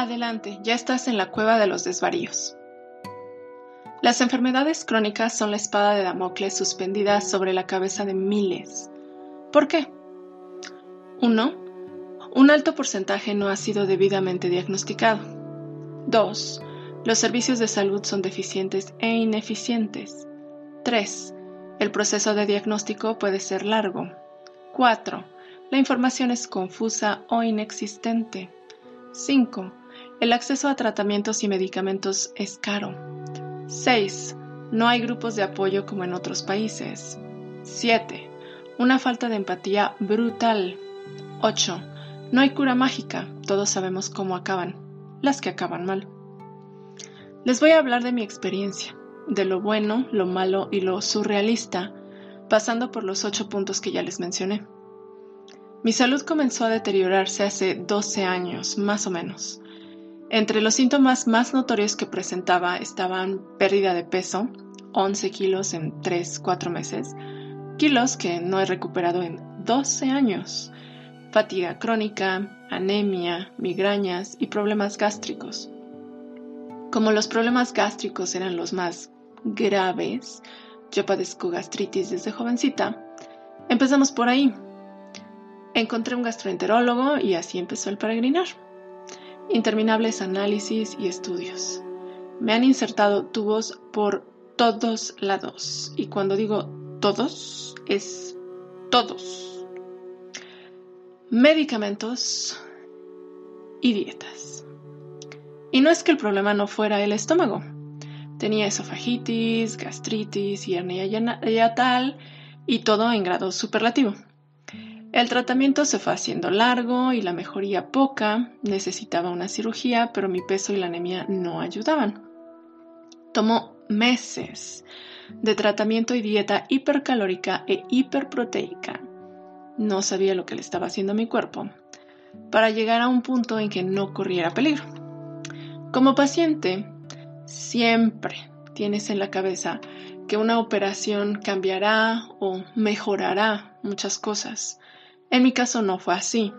Adelante, ya estás en la cueva de los desvaríos. Las enfermedades crónicas son la espada de Damocles suspendida sobre la cabeza de miles. ¿Por qué? 1. Un alto porcentaje no ha sido debidamente diagnosticado. 2. Los servicios de salud son deficientes e ineficientes. 3. El proceso de diagnóstico puede ser largo. 4. La información es confusa o inexistente. 5. El acceso a tratamientos y medicamentos es caro. 6. No hay grupos de apoyo como en otros países. 7. Una falta de empatía brutal. 8. No hay cura mágica. Todos sabemos cómo acaban. Las que acaban mal. Les voy a hablar de mi experiencia, de lo bueno, lo malo y lo surrealista, pasando por los ocho puntos que ya les mencioné. Mi salud comenzó a deteriorarse hace 12 años, más o menos. Entre los síntomas más notorios que presentaba estaban pérdida de peso, 11 kilos en 3-4 meses, kilos que no he recuperado en 12 años, fatiga crónica, anemia, migrañas y problemas gástricos. Como los problemas gástricos eran los más graves, yo padezco gastritis desde jovencita, empezamos por ahí. Encontré un gastroenterólogo y así empezó el peregrinar interminables análisis y estudios. Me han insertado tubos por todos lados. Y cuando digo todos, es todos. Medicamentos y dietas. Y no es que el problema no fuera el estómago. Tenía esofagitis, gastritis y yatal y todo en grado superlativo. El tratamiento se fue haciendo largo y la mejoría poca, necesitaba una cirugía, pero mi peso y la anemia no ayudaban. Tomó meses de tratamiento y dieta hipercalórica e hiperproteica. No sabía lo que le estaba haciendo a mi cuerpo, para llegar a un punto en que no corriera peligro. Como paciente, siempre tienes en la cabeza que una operación cambiará o mejorará muchas cosas en mi caso no fue así.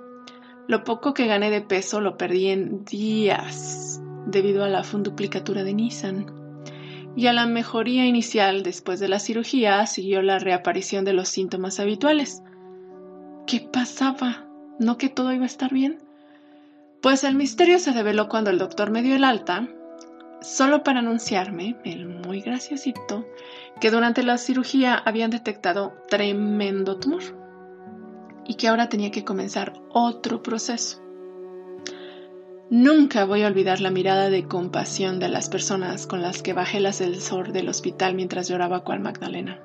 Lo poco que gané de peso lo perdí en días debido a la funduplicatura de Nissan. Y a la mejoría inicial después de la cirugía siguió la reaparición de los síntomas habituales. ¿Qué pasaba? ¿No que todo iba a estar bien? Pues el misterio se develó cuando el doctor me dio el alta, solo para anunciarme, el muy graciosito, que durante la cirugía habían detectado tremendo tumor y que ahora tenía que comenzar otro proceso. Nunca voy a olvidar la mirada de compasión de las personas con las que bajé el ascensor del hospital mientras lloraba cual Magdalena.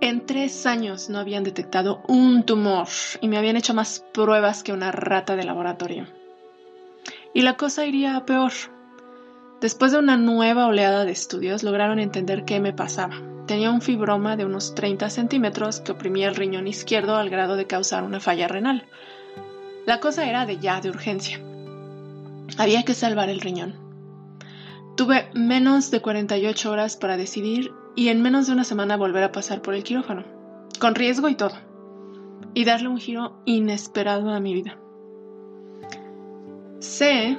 En tres años no habían detectado un tumor y me habían hecho más pruebas que una rata de laboratorio. Y la cosa iría a peor. Después de una nueva oleada de estudios lograron entender qué me pasaba Tenía un fibroma de unos 30 centímetros que oprimía el riñón izquierdo al grado de causar una falla renal. La cosa era de ya de urgencia. Había que salvar el riñón. Tuve menos de 48 horas para decidir y en menos de una semana volver a pasar por el quirófano, con riesgo y todo, y darle un giro inesperado a mi vida. Sé,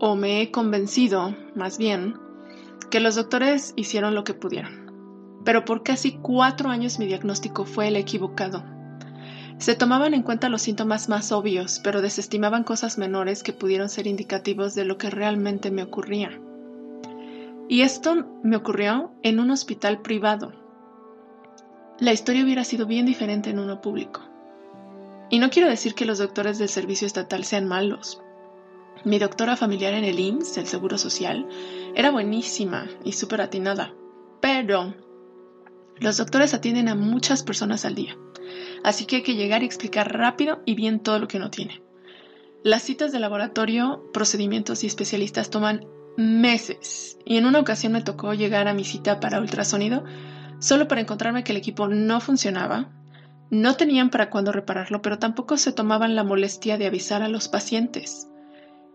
o me he convencido, más bien, que los doctores hicieron lo que pudieron. Pero por casi cuatro años mi diagnóstico fue el equivocado. Se tomaban en cuenta los síntomas más obvios, pero desestimaban cosas menores que pudieron ser indicativos de lo que realmente me ocurría. Y esto me ocurrió en un hospital privado. La historia hubiera sido bien diferente en uno público. Y no quiero decir que los doctores del servicio estatal sean malos. Mi doctora familiar en el IMSS, el Seguro Social, era buenísima y súper atinada, pero los doctores atienden a muchas personas al día, así que hay que llegar y explicar rápido y bien todo lo que uno tiene. Las citas de laboratorio, procedimientos y especialistas toman meses y en una ocasión me tocó llegar a mi cita para ultrasonido solo para encontrarme que el equipo no funcionaba, no tenían para cuándo repararlo, pero tampoco se tomaban la molestia de avisar a los pacientes.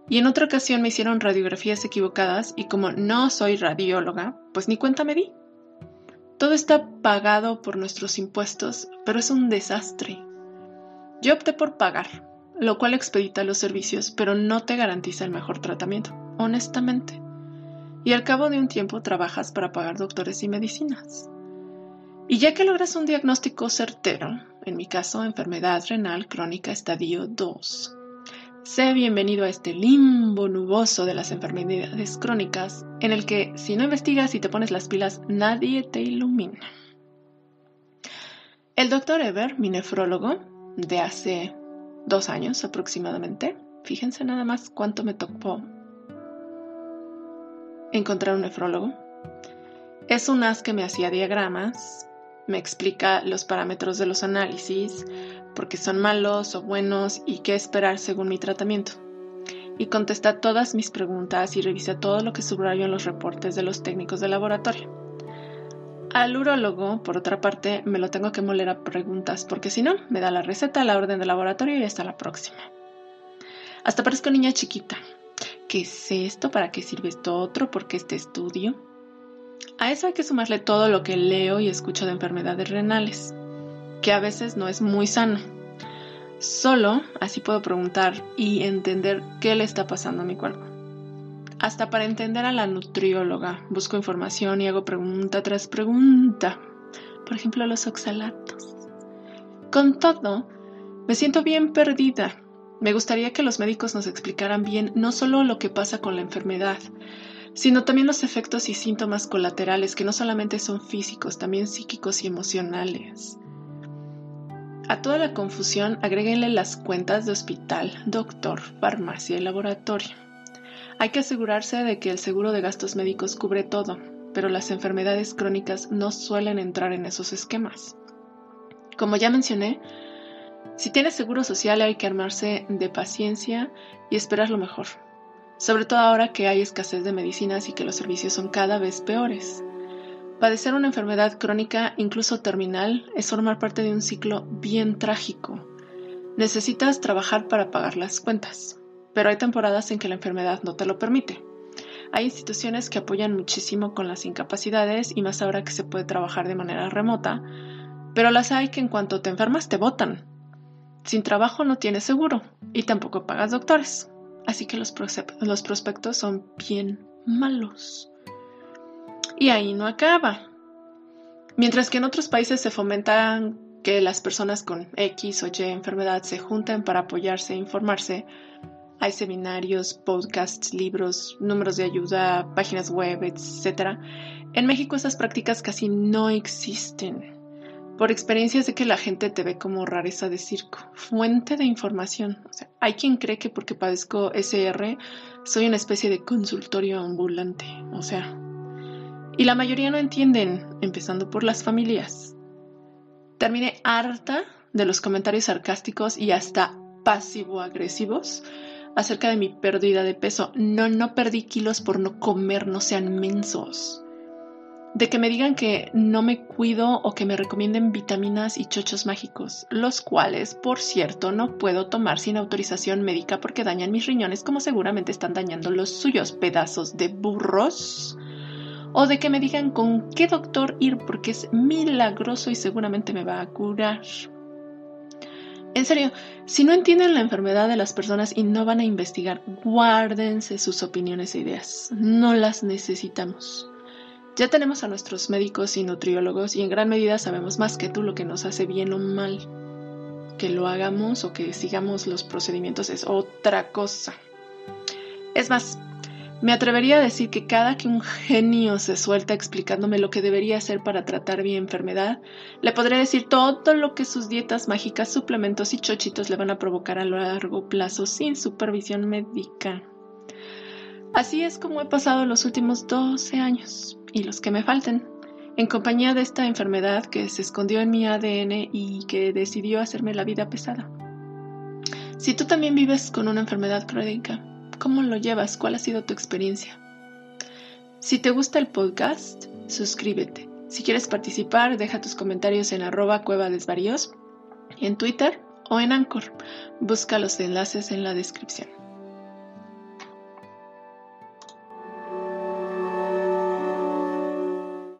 Y en otra ocasión me hicieron radiografías equivocadas y como no soy radióloga, pues ni cuenta me di. Todo está pagado por nuestros impuestos, pero es un desastre. Yo opté por pagar, lo cual expedita los servicios, pero no te garantiza el mejor tratamiento, honestamente. Y al cabo de un tiempo trabajas para pagar doctores y medicinas. Y ya que logras un diagnóstico certero, en mi caso enfermedad renal crónica estadio 2, sé bienvenido a este limbo nuboso de las enfermedades crónicas en el que si no investigas y te pones las pilas nadie te ilumina. El doctor Ever, mi nefrólogo, de hace dos años aproximadamente, fíjense nada más cuánto me tocó encontrar un nefrólogo, es un as que me hacía diagramas, me explica los parámetros de los análisis, por qué son malos o buenos y qué esperar según mi tratamiento. Y contesta todas mis preguntas y revisa todo lo que subrayo en los reportes de los técnicos de laboratorio. Al urólogo, por otra parte, me lo tengo que moler a preguntas, porque si no, me da la receta, la orden de laboratorio y hasta la próxima. Hasta parezco niña chiquita. ¿Qué es esto? ¿Para qué sirve esto otro? ¿Por qué este estudio? A eso hay que sumarle todo lo que leo y escucho de enfermedades renales, que a veces no es muy sano. Solo así puedo preguntar y entender qué le está pasando a mi cuerpo. Hasta para entender a la nutrióloga, busco información y hago pregunta tras pregunta. Por ejemplo, los oxalatos. Con todo, me siento bien perdida. Me gustaría que los médicos nos explicaran bien no solo lo que pasa con la enfermedad, sino también los efectos y síntomas colaterales que no solamente son físicos, también psíquicos y emocionales. A toda la confusión agréguenle las cuentas de hospital, doctor, farmacia y laboratorio. Hay que asegurarse de que el seguro de gastos médicos cubre todo, pero las enfermedades crónicas no suelen entrar en esos esquemas. Como ya mencioné, si tienes seguro social hay que armarse de paciencia y esperar lo mejor sobre todo ahora que hay escasez de medicinas y que los servicios son cada vez peores. Padecer una enfermedad crónica, incluso terminal, es formar parte de un ciclo bien trágico. Necesitas trabajar para pagar las cuentas, pero hay temporadas en que la enfermedad no te lo permite. Hay instituciones que apoyan muchísimo con las incapacidades y más ahora que se puede trabajar de manera remota, pero las hay que en cuanto te enfermas te botan. Sin trabajo no tienes seguro y tampoco pagas doctores. Así que los, los prospectos son bien malos. Y ahí no acaba. Mientras que en otros países se fomentan que las personas con X o Y enfermedad se junten para apoyarse e informarse, hay seminarios, podcasts, libros, números de ayuda, páginas web, etc. En México esas prácticas casi no existen. Por experiencias de que la gente te ve como rareza de circo, fuente de información. O sea, hay quien cree que porque padezco SR soy una especie de consultorio ambulante. O sea, y la mayoría no entienden, empezando por las familias. Terminé harta de los comentarios sarcásticos y hasta pasivo-agresivos acerca de mi pérdida de peso. No, no perdí kilos por no comer, no sean mensos de que me digan que no me cuido o que me recomienden vitaminas y chochos mágicos, los cuales, por cierto, no puedo tomar sin autorización médica porque dañan mis riñones como seguramente están dañando los suyos pedazos de burros. O de que me digan con qué doctor ir porque es milagroso y seguramente me va a curar. En serio, si no entienden la enfermedad de las personas y no van a investigar, guárdense sus opiniones e ideas. No las necesitamos. Ya tenemos a nuestros médicos y nutriólogos y en gran medida sabemos más que tú lo que nos hace bien o mal. Que lo hagamos o que sigamos los procedimientos es otra cosa. Es más, me atrevería a decir que cada que un genio se suelta explicándome lo que debería hacer para tratar mi enfermedad, le podré decir todo lo que sus dietas mágicas, suplementos y chochitos le van a provocar a largo plazo sin supervisión médica. Así es como he pasado los últimos 12 años y los que me falten, en compañía de esta enfermedad que se escondió en mi ADN y que decidió hacerme la vida pesada. Si tú también vives con una enfermedad crónica, ¿cómo lo llevas? ¿Cuál ha sido tu experiencia? Si te gusta el podcast, suscríbete. Si quieres participar, deja tus comentarios en arroba en Twitter o en Anchor. Busca los enlaces en la descripción.